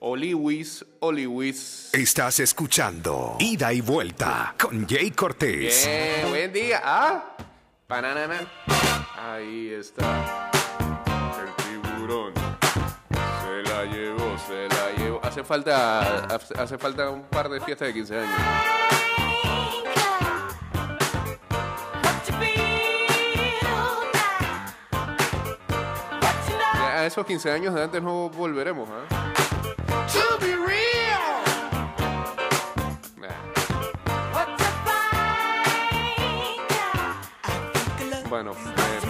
Oliwis, Oliwis. Estás escuchando Ida y Vuelta con Jay Cortés. Bien, buen día. Ah, banana. Ahí está. El tiburón. Se la llevó, se la llevó. Hace falta, hace falta un par de fiestas de 15 años. A esos 15 años de antes no volveremos, ¿ah? Bueno, eh,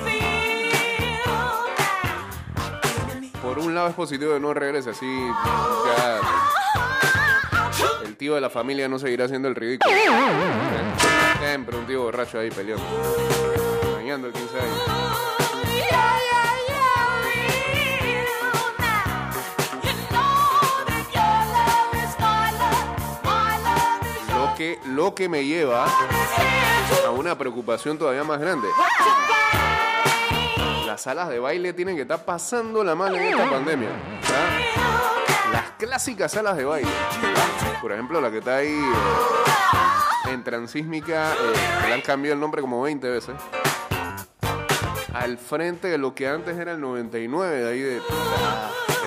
por un lado es positivo que no regrese así. Ya el tío de la familia no seguirá haciendo el ridículo. Siempre un tío borracho ahí peleando. Dañando el 15 años. Que, lo que me lleva a una preocupación todavía más grande. Las salas de baile tienen que estar pasando la mano en esta pandemia. ¿ya? Las clásicas salas de baile. Por ejemplo, la que está ahí eh, en Transísmica, eh, le han cambiado el nombre como 20 veces. Al frente de lo que antes era el 99, de ahí de,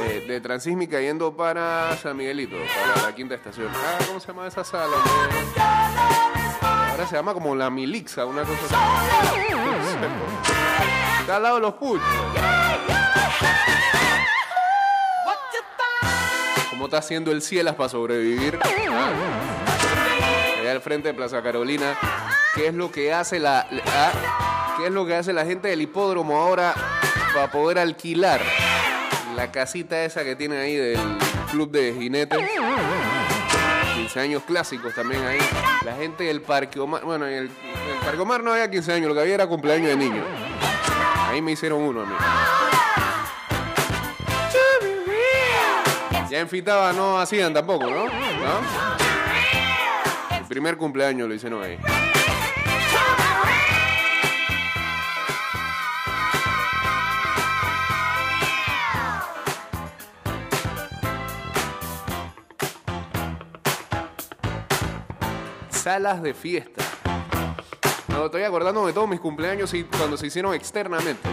eh, de Transísmica yendo para San Miguelito, para la quinta estación. Ah, ¿cómo se llama esa sala? Ahora se llama como la Milixa, una cosa así. Está al lado de los puchos. ¿Cómo está haciendo el Cielas para sobrevivir? Allá al frente de Plaza Carolina. ¿Qué es lo que hace la- ah? ¿Qué es lo que hace la gente del hipódromo ahora para poder alquilar la casita esa que tiene ahí del club de jinetes? 15 años clásicos también ahí. La gente del Parque Omar. Bueno, en el, en el Parque Omar no había 15 años, lo que había era cumpleaños de niños. Ahí me hicieron uno a mí. Ya en Fitaba no hacían tampoco, ¿no? ¿No? El primer cumpleaños lo hicieron ahí. Salas de fiesta. No, estoy acordándome de todos mis cumpleaños y cuando se hicieron externamente.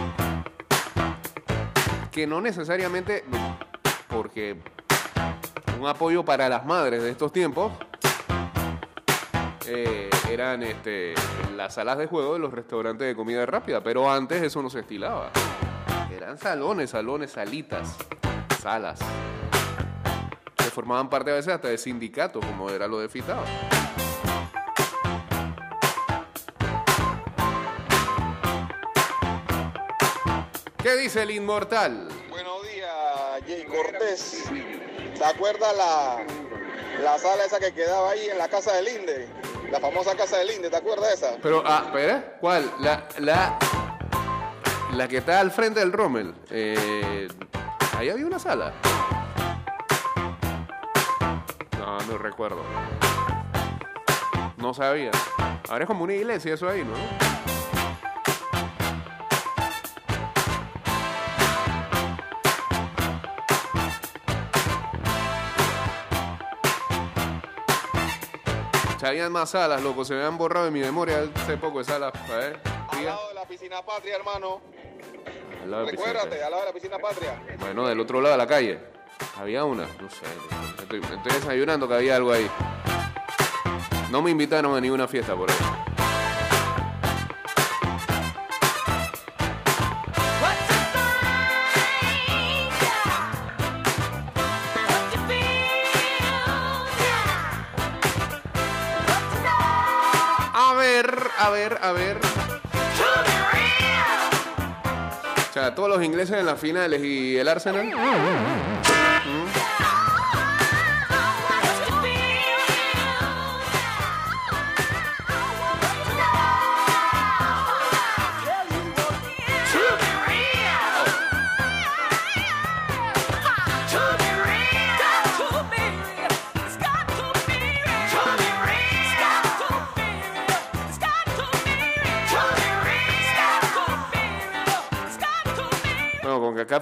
Que no necesariamente, porque un apoyo para las madres de estos tiempos eh, eran este, las salas de juego de los restaurantes de comida rápida, pero antes eso no se estilaba. Eran salones, salones, salitas, salas. Que formaban parte a veces hasta de sindicatos, como era lo de Fitaba. ¿Qué dice el inmortal? Buenos días, Jay Cortés. ¿Te acuerdas la, la sala esa que quedaba ahí en la casa del Inde? La famosa casa del Inde, ¿te acuerdas de esa? Pero, ah, espera, ¿cuál? La, la, la que está al frente del Rommel. Eh, ahí había una sala. No, no recuerdo. No sabía. Ahora es como una iglesia eso ahí, ¿no? Habían más salas, loco. Se me han borrado en mi memoria hace poco de salas. A ver, Al lado de la piscina patria, hermano. Al lado de piscina. Recuérdate, al lado de la piscina patria. Bueno, del otro lado de la calle. Había una, no sé. Estoy, estoy desayunando que había algo ahí. No me invitaron a ninguna fiesta por ahí. Ver, a ver, a ver. O sea, todos los ingleses en las finales y el Arsenal.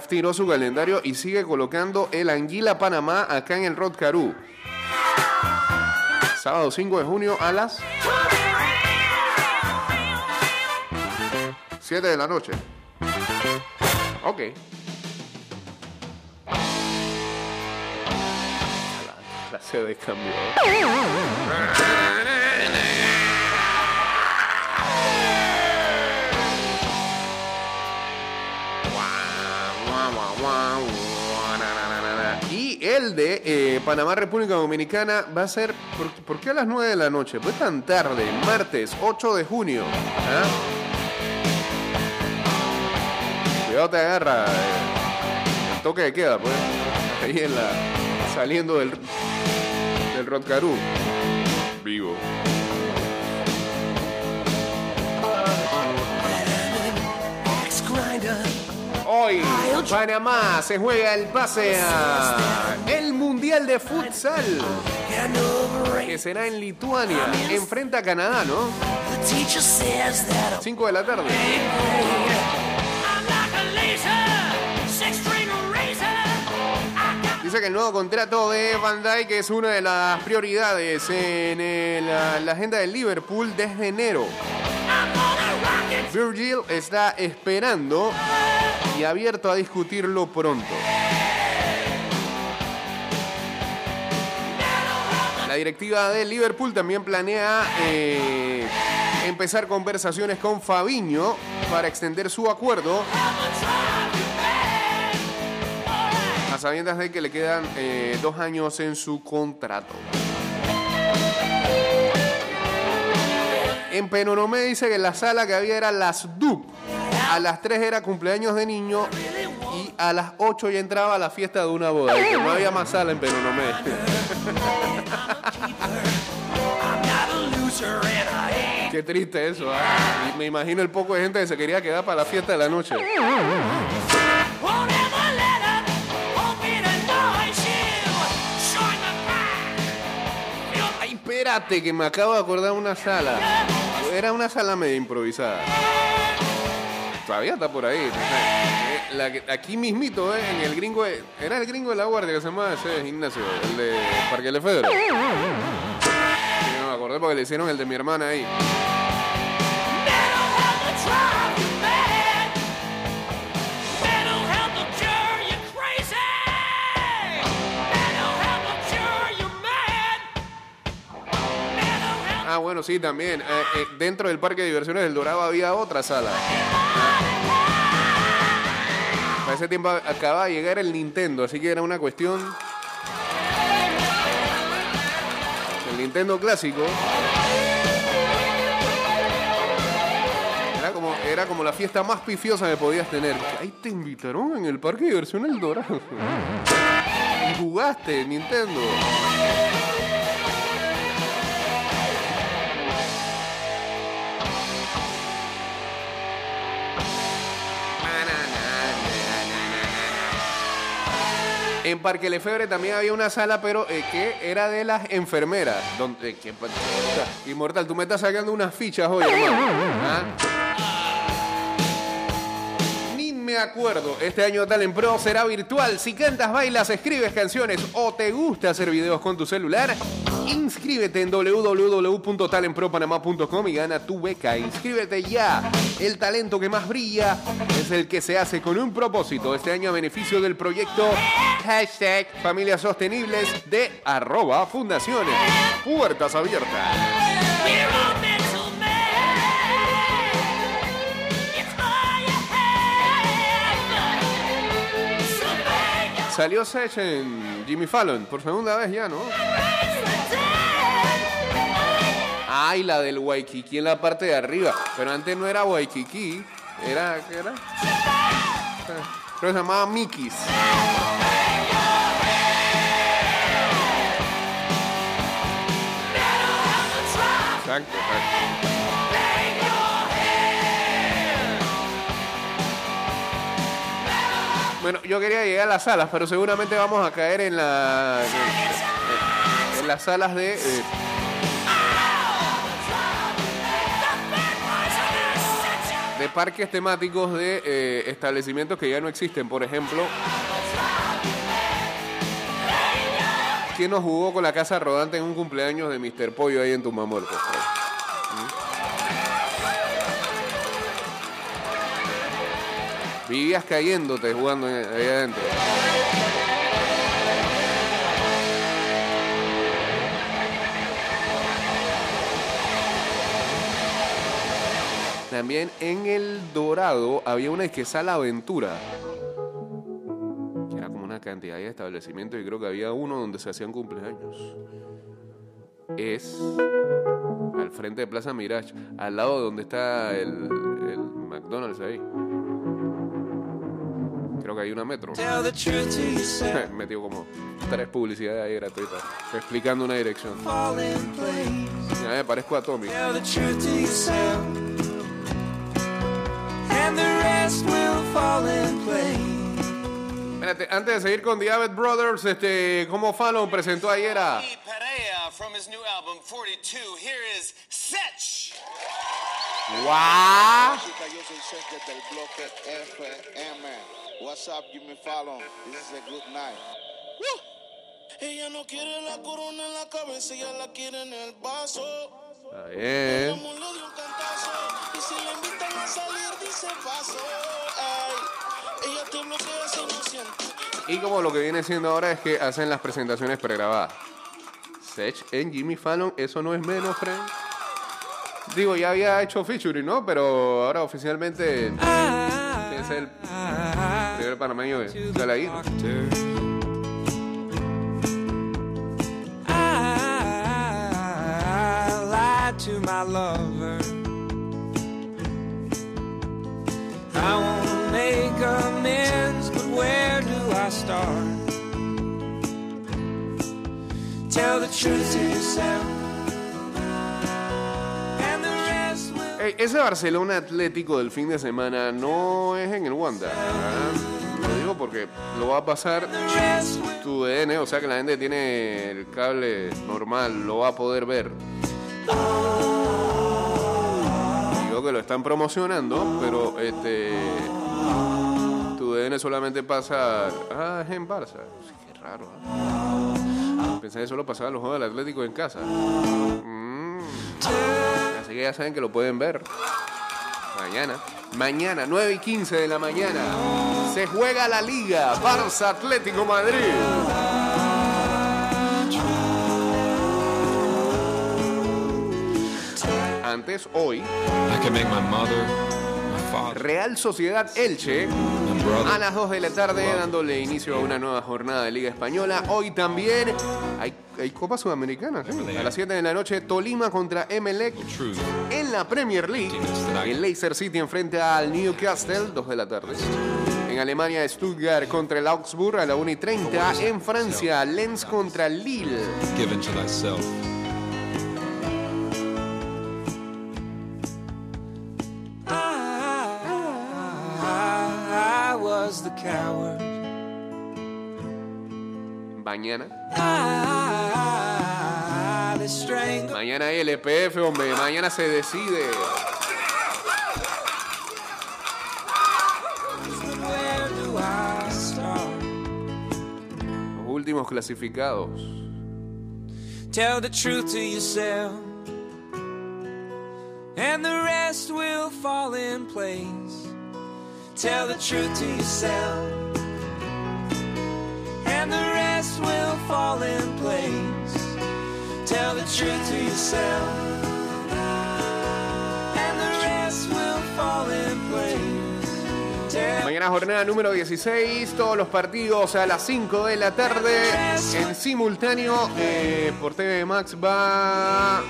Tiró su calendario y sigue colocando el Anguila Panamá acá en el Rod Caru. Sábado 5 de junio a las 7 de la noche. Ok. La, la sede cambió. Eh, Panamá, República Dominicana va a ser. ¿por, por qué a las 9 de la noche? Pues tan tarde, martes 8 de junio. ¿ah? Cuidado, te agarra. eh, el toque de queda, pues. Ahí en la. saliendo del. del Rotcarú. Hoy Panamá se juega el pase a el Mundial de Futsal que será en Lituania. Enfrenta a Canadá, ¿no? 5 de la tarde. Dice que el nuevo contrato de Van Dijk es una de las prioridades en el- la, la agenda del Liverpool desde enero. Virgil está esperando y abierto a discutirlo pronto. La directiva de Liverpool también planea eh, empezar conversaciones con Fabiño para extender su acuerdo a sabiendas de que le quedan eh, dos años en su contrato. En Penonomé dice que la sala que había era las DUP. A las 3 era cumpleaños de niño y a las 8 ya entraba a la fiesta de una boda. Que no había más sala en Penonomé. Qué triste eso. ¿ah? Me imagino el poco de gente que se quería quedar para la fiesta de la noche. Ay, espérate, que me acabo de acordar una sala. Era una sala medio improvisada. Todavía está por ahí. Eh, aquí mismito, eh, en el gringo. de- Era el gringo de la guardia que se llamaba ese gimnasio, el de Parque Lefebvre. Sí, me acordé porque le hicieron el de mi hermana ahí. Ah, bueno, sí, también. Eh, eh, dentro del parque de diversiones del Dorado había otra sala. Para ese tiempo acababa de llegar el Nintendo, así que era una cuestión. El Nintendo clásico. Era como, era como la fiesta más pifiosa que podías tener. Ahí te invitaron en el parque de diversiones del Dorado. Y jugaste Nintendo. En Parque Lefebvre también había una sala, pero eh, que era de las enfermeras. Donde, que- Inmortal, tú me estás sacando unas fichas hoy, hermano. ¿Ah? Ni me acuerdo. Este año Talent Pro será virtual. Si cantas, bailas, escribes canciones o te gusta hacer videos con tu celular, inscríbete en www.talentpropanamá.com y gana tu beca. Inscríbete ya. El talento que más brilla es el que se hace con un propósito. Este año a beneficio del proyecto hashtag Familias Sostenibles de arroba fundaciones. Puertas abiertas. Salió Sech en Jimmy Fallon por segunda vez ya, ¿no? Ay, la del Waikiki en la parte de arriba. Pero antes no era Waikiki. Era, ¿qué era? Creo que se llamaba exacto. Bueno, yo quería llegar a las salas, pero seguramente vamos a caer en la en las salas de eh, de parques temáticos de eh, establecimientos que ya no existen. Por ejemplo, ¿quién nos jugó con la casa rodante en un cumpleaños de Mr. Pollo ahí en Tumamuerto? ¿Mm? Vivías cayéndote jugando ahí adentro. También en el Dorado había una que sala aventura. Que era como una cantidad de establecimientos y creo que había uno donde se hacían cumpleaños. Es al frente de Plaza Mirage, al lado de donde está el, el McDonald's ahí. Creo que hay una metro. Metió como tres publicidades ahí gratuitas, explicando una dirección. Ya me parezco a Tommy. Espérate, antes de seguir con The Abbott Brothers, este, como Fallon presentó ayer a... From his new album 42. Here is bloque FM. What's up, Jimmy Fallon? This is a good night. Ella no quiere la corona en la cabeza, ella la quiere en el vaso. Está bien. Si le invitan a salir, dice paso. Ay, ella te bloquea si no siente. Y como lo que viene siendo ahora es que hacen las presentaciones pregrabadas. Sech en Jimmy Fallon, eso no es menos, friend. Digo, ya había hecho featuring, ¿no? Pero ahora oficialmente es el primer panameño que sale ahí. to my lover. Do I start? Tell the truth to yourself, and the rest will. Ey, ese Barcelona Atlético del fin de semana no es en el Wanda. Lo digo porque lo va a pasar tu DN, o sea que la gente tiene el cable normal, lo va a poder ver. Digo que lo están promocionando, pero este tu DN solamente pasa ah, es en Barça. Qué raro. ¿ah? Pensé que solo pasaba los juegos del Atlético en casa. Mm. Así que ya saben que lo pueden ver. Mañana. Mañana, 9 y 15 de la mañana. Se juega la liga. Barça Atlético Madrid. Antes, hoy, Real Sociedad Elche. A las 2 de la tarde, dándole inicio a una nueva jornada de Liga Española. Hoy también hay, hay Copa Sudamericana. ¿sí? A las 7 de la noche, Tolima contra Emelec. En la Premier League, el Leicester City enfrenta al Newcastle, 2 de la tarde. En Alemania, Stuttgart contra el Augsburg a la 1 y 30. En Francia, Lens contra Lille. Coward. Mañana. Mañana hay LPF, hombre. Mañana se decide. Los últimos clasificados. Tell the truth to yourself, and the rest will fall in place. Tell the truth to yourself, and the rest will fall in place. Tell the truth to yourself, and the rest will fall in place. Tell Mañana jornada número 16, todos los partidos a las 5 de la tarde en simultáneo eh, por TV Max va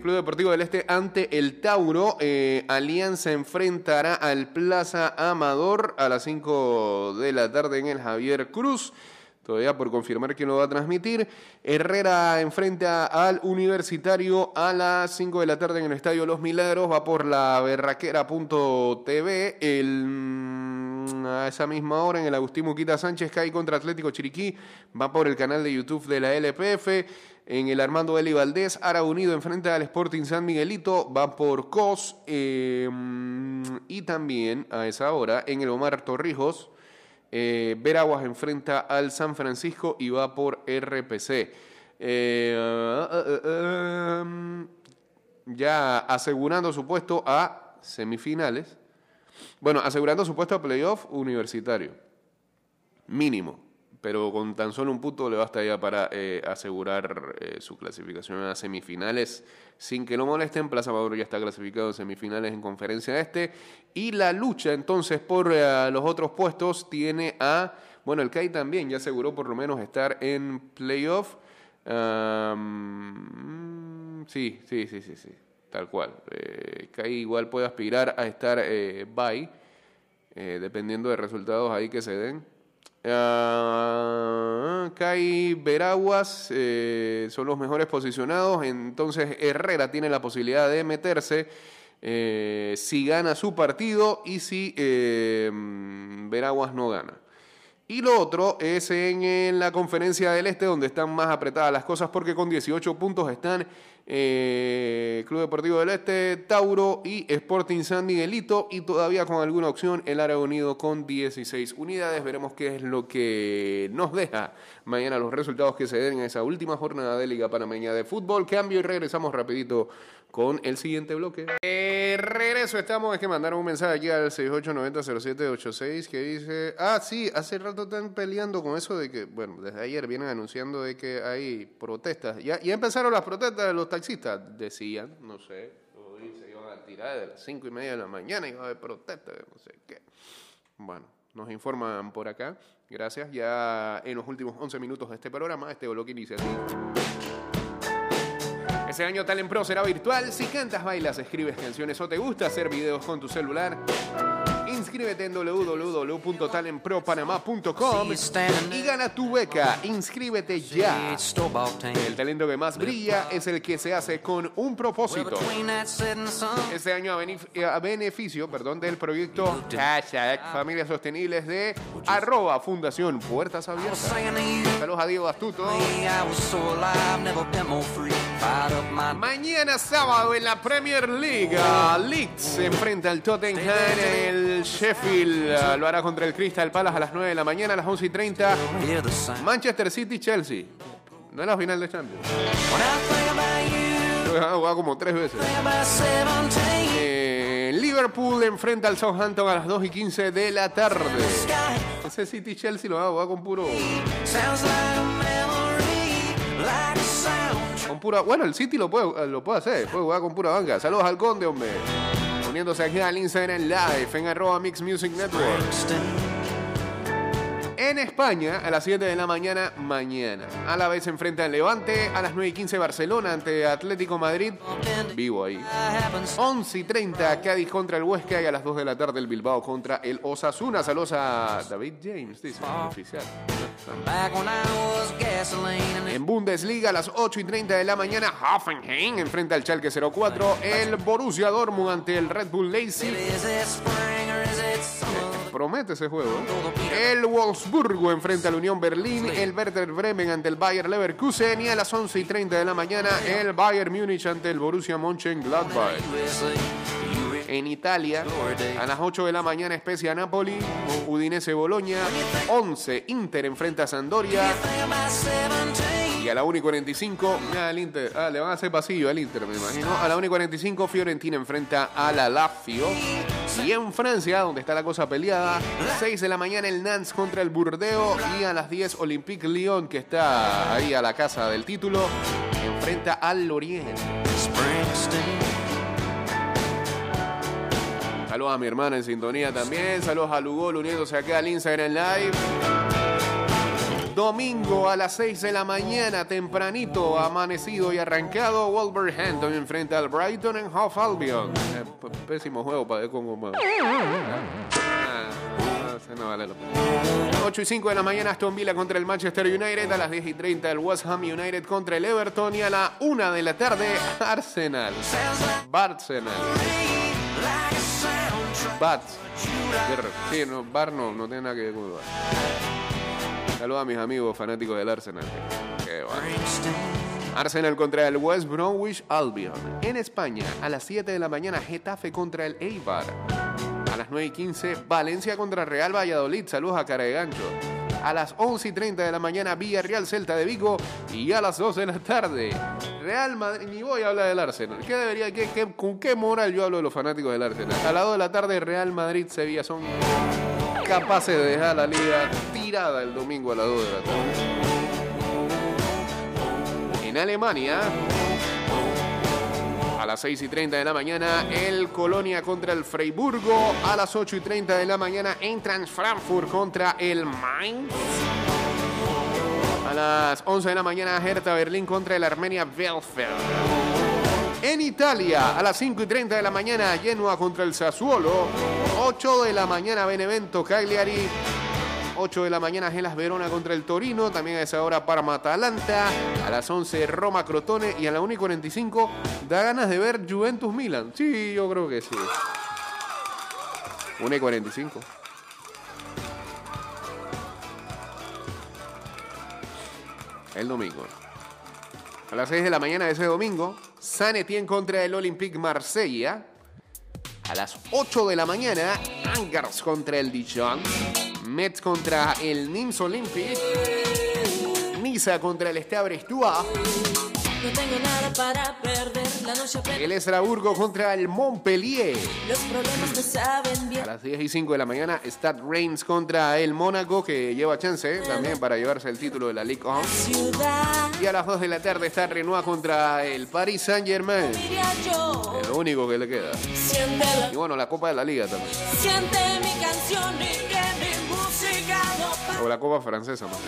Club Deportivo del Este ante el Tauro. eh, Alianza enfrentará al Plaza Amador a las 5 de la tarde en el Javier Cruz. Todavía por confirmar quién lo va a transmitir. Herrera enfrenta al Universitario a las 5 de la tarde en el Estadio Los Milagros. Va por la berraquera.tv. El, mm, a esa misma hora en el Agustín Muquita Sánchez cae contra Atlético Chiriquí. Va por el canal de YouTube de la LPF. En el Armando Eli Valdés, Ara Unido enfrenta al Sporting San Miguelito, va por COS. eh, mm, y también a esa hora en el Omar Torrijos, eh, Veraguas enfrenta al San Francisco y va por RPC. Eh, ah, ah, ah, mm, ya asegurando su puesto a semifinales. Bueno, asegurando su puesto a playoff universitario. Mínimo. Pero con tan solo un punto le basta ya para eh, asegurar eh, su clasificación a semifinales sin que lo molesten. Plaza Maduro ya está clasificado en semifinales en conferencia este. Y la lucha entonces por eh, los otros puestos tiene a. Bueno, el CAI también ya aseguró por lo menos estar en playoff. Am, sí, sí, sí, sí, sí. Tal cual. Eh, CAI igual puede aspirar a estar eh, bye, dependiendo de resultados ahí que se den. Ah, Kai Veraguas eh, son los mejores posicionados, entonces Herrera tiene la posibilidad de meterse eh, si gana su partido y si eh, Veraguas no gana. Y lo otro es en la conferencia del Este, donde están más apretadas las cosas, porque con 18 puntos están eh, Club Deportivo del Este, Tauro y Sporting San Miguelito, y todavía con alguna opción el Área Unido con 16 unidades. Veremos qué es lo que nos deja mañana los resultados que se den en esa última jornada de Liga Panameña de Fútbol. Cambio y regresamos rapidito con el siguiente bloque. Eh, regreso, estamos, es que mandaron un mensaje aquí al 68900786 que dice, ah, sí, hace rato están peleando con eso de que, bueno, desde ayer vienen anunciando de que hay protestas. Ya, ya empezaron las protestas de los taxistas, decían, no sé, se iban a tirar de las cinco y media de la mañana y iba a haber protestas, no sé qué. Bueno, nos informan por acá. Gracias. Ya en los últimos 11 minutos de este programa, este bloque inicia así. Ese año Talent Pro será virtual. Si cantas, bailas, escribes canciones o te gusta hacer videos con tu celular, inscríbete en www.talentpropanamá.com y gana tu beca. Inscríbete ya. El talento que más brilla es el que se hace con un propósito. Este año a, benef- a beneficio perdón, del proyecto Hashtag Familias Sostenibles de arroba Fundación Puertas Abiertas. Saludos a Diego Astuto. Mañana sábado en la Premier League, Leeds se enfrenta al Tottenham en el Sheffield. uh, lo hará contra el Crystal Palace a las 9 de la mañana, a las 11 y 30. Manchester City, Chelsea. No es la final de Champions. Lo han jugado como tres veces. Eh, Liverpool enfrenta al Southampton a las 2 y 15 de la tarde. Ese City Chelsea lo va a jugar con puro. Con pura, bueno, el City lo puede, lo puede hacer, puede jugar con pura banca. Saludos al Conde, hombre. Uniéndose aquí al Instagram Live en arroba Mix Music Network. En España, a las 7 de la mañana, mañana. A la vez se enfrenta al Levante, a las 9 y 15 Barcelona ante Atlético Madrid. Vivo ahí. 11 y 30 Cádiz contra el Huesca y a las 2 de la tarde el Bilbao contra el Osasuna. Saludos a David James, dice oficial. En Bundesliga a las 8 y 30 de la mañana, Hoffenheim enfrenta al Schalke 04. El Borussia Dortmund ante el Red Bull Leipzig. Promete ese juego. ¿eh? El Wolfsburgo enfrenta al Unión Berlín. El Werder Bremen ante el Bayer Leverkusen. Y a las 11 y 30 de la mañana, el Bayern Múnich ante el Borussia Mönchengladbach. En Italia, a las 8 de la mañana, Spezia Napoli, Udinese Boloña, 11 Inter enfrenta a Sampdoria y a la 1 y 45, ah, el Inter, ah, le van a hacer pasillo al Inter, me imagino. A la 1 y 45, Fiorentina enfrenta a la Lazio. Y en Francia, donde está la cosa peleada, 6 de la mañana el Nantes contra el Burdeo y a las 10 Olympique Lyon, que está ahí a la casa del título, enfrenta al Lorient. Saludos a mi hermana en sintonía también. Saludos a Lugol uniéndose acá al Instagram Live. Domingo a las 6 de la mañana, tempranito, amanecido y arrancado, Wolverhampton enfrenta al Brighton en Half Albion. Eh, p- pésimo juego para ver cómo. Ese no vale la pena. 8 y 5 de la mañana, Aston Villa contra el Manchester United. A las 10 y 30, el West Ham United contra el Everton. Y a la 1 de la tarde, Arsenal. Barsenal. Bats. Sí, no, Bar no, no tiene nada que ver con el Bar. Saludos a mis amigos fanáticos del Arsenal. Qué bueno. Arsenal contra el West Bromwich Albion. En España, a las 7 de la mañana, Getafe contra el Eibar. A las 9 y 15, Valencia contra Real Valladolid. Saludos a cara de gancho. A las 11 y 30 de la mañana, Villarreal Celta de Vigo. Y a las 12 de la tarde, Real Madrid. Ni voy a hablar del Arsenal. ¿Qué debería, qué, qué- ¿Con qué moral yo hablo de los fanáticos del Arsenal? A las 2 de la tarde, Real Madrid Sevilla son capaces de dejar la liga tirada el domingo a las 2 de la tarde. En Alemania, a las 6 y 30 de la mañana, el Colonia contra el Freiburgo. A las 8 y 30 de la mañana, Eintracht Frankfurt contra el Mainz. A las 11 de la mañana, Hertha Berlín contra el Armenia Bielefeld. En Italia, a las 5 y 30 de la mañana, Genoa contra el Sassuolo. 8 de la mañana, Benevento Cagliari. 8 de la mañana, Gelas Verona contra el Torino. También a esa hora, Parma Atalanta. A las 11, Roma Crotone. Y a la 1 y 45, da ganas de ver Juventus Milan. Sí, yo creo que sí. 1 y 45. El domingo. A las 6 de la mañana de ese domingo, San Etienne contra el Olympique Marsella. A las 8 de la mañana, Angers contra el Dijon. Metz contra el Nims Olympique. Niza contra el Stade Brestois. No tengo nada para perder la noche. El Estrasburgo contra el Montpellier. Los problemas me saben A bien. las 10 y 5 de la mañana, Stade Reims contra el Mónaco, que lleva chance también para llevarse el título de la Ligue 1. Ciudad, Y a las 2 de la tarde está Renoir contra el Paris Saint-Germain. Es lo único que le queda. Y bueno, la Copa de la Liga también. siente mi canción y que mi música no O la Copa Francesa, más.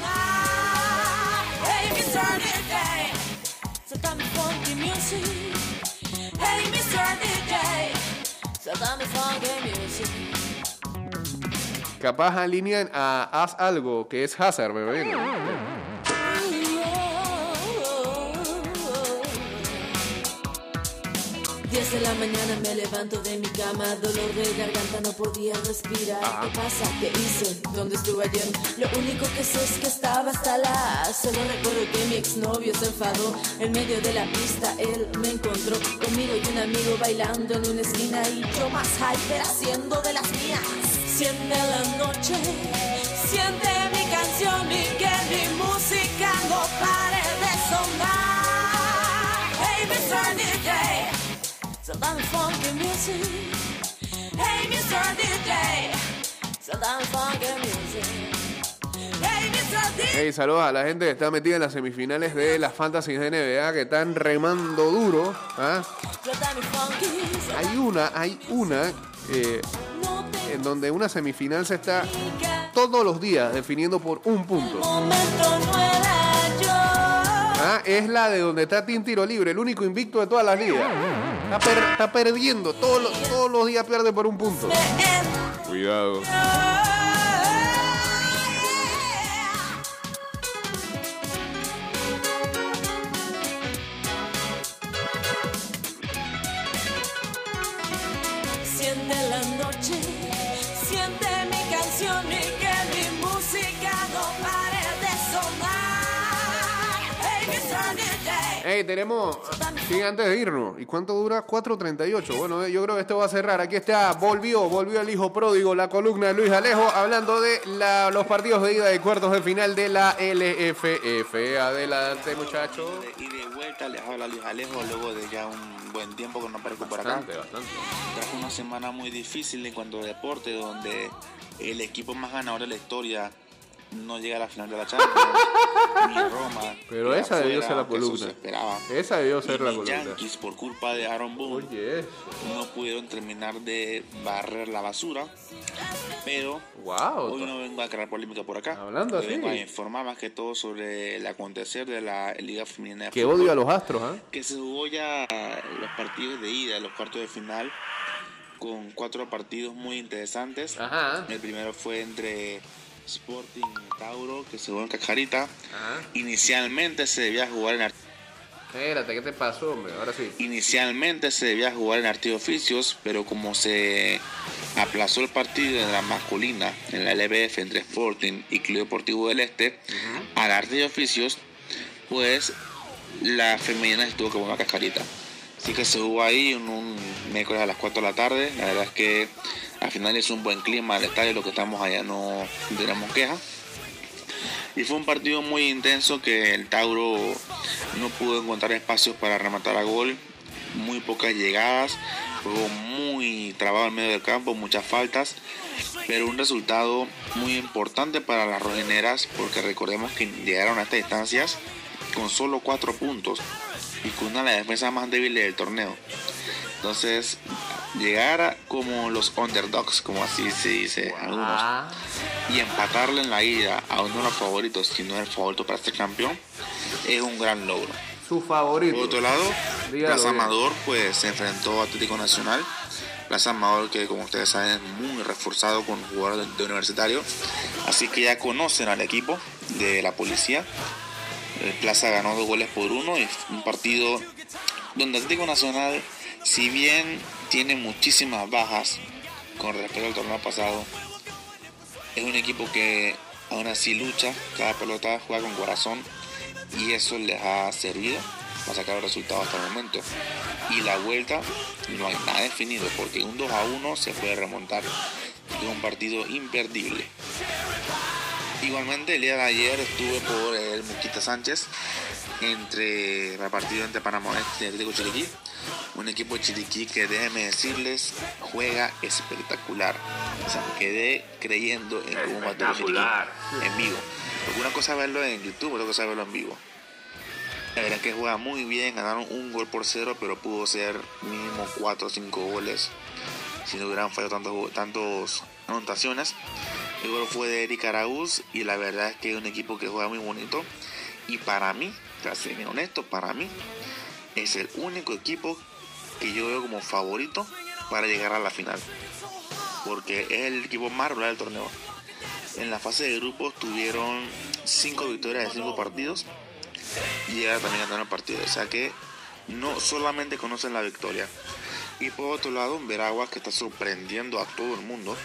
Mr. DJ, suéltame funky music. Hey, Mr. DJ, suéltame funky music. Capaz alinean a Haz Algo, que es Hazard, me 10 de la mañana me levanto de mi cama, dolor de garganta, no podía respirar. Ajá. ¿Qué pasa? ¿Qué hice? ¿Dónde estuve ayer? Lo único que sé es que estaba hasta la. Solo recuerdo que mi exnovio se enfadó. En medio de la pista él me encontró conmigo y un amigo bailando en una esquina y yo más hyper haciendo de las mías. Siente la noche, siente mi canción y que mi música Funky music. Hey, Mr. DJ. So dame funky music. Hey, Mr. DJ. Hey, saludos a la gente que está metida en las semifinales de las Fantasy de NBA, que están remando duro. ¿ah? Hay una, hay una eh, en donde una semifinal se está todos los días definiendo por un punto. Momento no era yo. Ah, es la de donde está Team Tiro Libre, el único invicto de todas las ligas. Está, per- está perdiendo, todos los, todos los días pierde por un punto. Cuidado. Siente la noche, siente mi canción Hey, tenemos. Sí, antes de irnos. ¿Y cuánto dura? 4.38. Bueno, eh, yo creo que esto va a cerrar. Aquí está, volvió, volvió el hijo pródigo, la columna de Luis Alejo, hablando de la- los partidos de ida de cuartos de final de la LFF. Adelante, muchachos. Y de vuelta les habla Luis Alejo luego de ya un buen tiempo que no aparezco por acá. Bastante, bastante. Tras una semana muy difícil en cuanto a deporte, donde el equipo más ganador de la historia no llega a la final de la Champions, ni Roma. Pero esa debió ser la columna. se esperaba. Esa debió ser Y la mis columna. Yankees, por culpa de Aaron Boone, Oye, no pudieron terminar de barrer la basura. Pero Wow. hoy no vengo a crear polémica por acá. Hablando así. Vengo a informar más que todo sobre el acontecer de la Liga Femenina de Que Fútbol odio a los astros, ¿ah? que se jugó ya los partidos de ida, los cuartos de final. con cuatro partidos muy interesantes. Ajá. El primero fue entre Sporting Tauro, que se jugó en Cajarita. Ajá. Inicialmente se debía jugar en Espérate, ¿qué te pasó, hombre? Ahora sí. Inicialmente se debía jugar en Arte Oficios, pero como se aplazó el partido de la masculina en la LBF entre Sporting y Club Deportivo del Este al Arte Oficios, pues la femenina estuvo como una cascarita. Así que se jugó ahí en un miércoles a las 4 de la tarde. La verdad es que al final es un buen clima el estadio, lo que estamos allá no tenemos queja. Y fue un partido muy intenso que el Tauro no pudo encontrar espacios para rematar a gol, muy pocas llegadas, juego muy trabado en medio del campo, muchas faltas, pero un resultado muy importante para las rojineras porque recordemos que llegaron a estas distancias con solo cuatro puntos y con una de las defensas más débiles del torneo. Entonces, llegar a- como los underdogs, como así se dice algunos, Ah, y empatarle en la ida a uno de los favoritos, si no es el favorito para ser campeón, es un gran logro. su favorito. Por otro lado, Dígalo Plaza. Amador pues se enfrentó a Atlético Nacional. Plaza Amador que como ustedes saben es muy reforzado con jugadores de, de universitario. Así que ya conocen al equipo de la policía. Eh, Plaza ganó dos goles por uno y un partido donde Atlético Nacional, si bien tiene muchísimas bajas con respecto al torneo pasado, es un equipo que aún así lucha, cada pelota juega con corazón y eso les ha servido para sacar los resultados hasta el momento. Y la vuelta no hay nada definido porque un 2 a 1 se puede remontar. Es un partido imperdible. Igualmente el día de ayer estuve por el Muquita Sánchez entre el partido entre Panamá y Atlético Chiriquí. Un equipo de Chiriquí que déjenme decirles juega espectacular. O sea, me quedé creyendo en cómo va a Chiriquí en vivo. Porque una cosa es verlo en YouTube, otra cosa es verlo en vivo. La verdad es que juega muy bien, ganaron un gol por cero, pero pudo ser mínimo 4 o 5 goles si no hubieran fallado tantos, tantos anotaciones. El gol fue de Eric Araúz y la verdad es que es un equipo que juega muy bonito. Y para mí, para ser bien honesto, para mí es el único equipo que yo veo como favorito para llegar a la final. Porque es el equipo más regular del torneo. En la fase de grupos tuvieron 5 victorias de 5 partidos y llegaron también a ganar el partido. O sea que no solamente conocen la victoria. Y por otro lado, Veraguas, que está sorprendiendo a todo el mundo,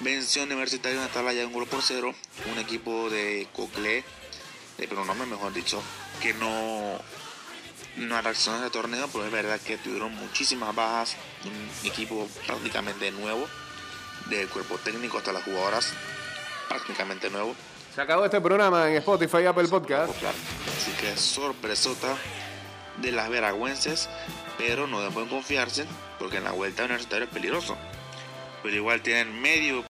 venció Universitario de Atalaya un gol por cero. Un equipo de Coclé, de pronombre mejor dicho, que no, no ha reaccionado a este torneo, pero es verdad que tuvieron muchísimas bajas. Un equipo prácticamente nuevo, del cuerpo técnico hasta las jugadoras, prácticamente nuevo. Se acabó este programa en Spotify y Apple Podcast. Así que sorpresota de las veragüenses, pero no pueden confiarse porque en la vuelta universitaria es peligroso. Pero igual tienen medio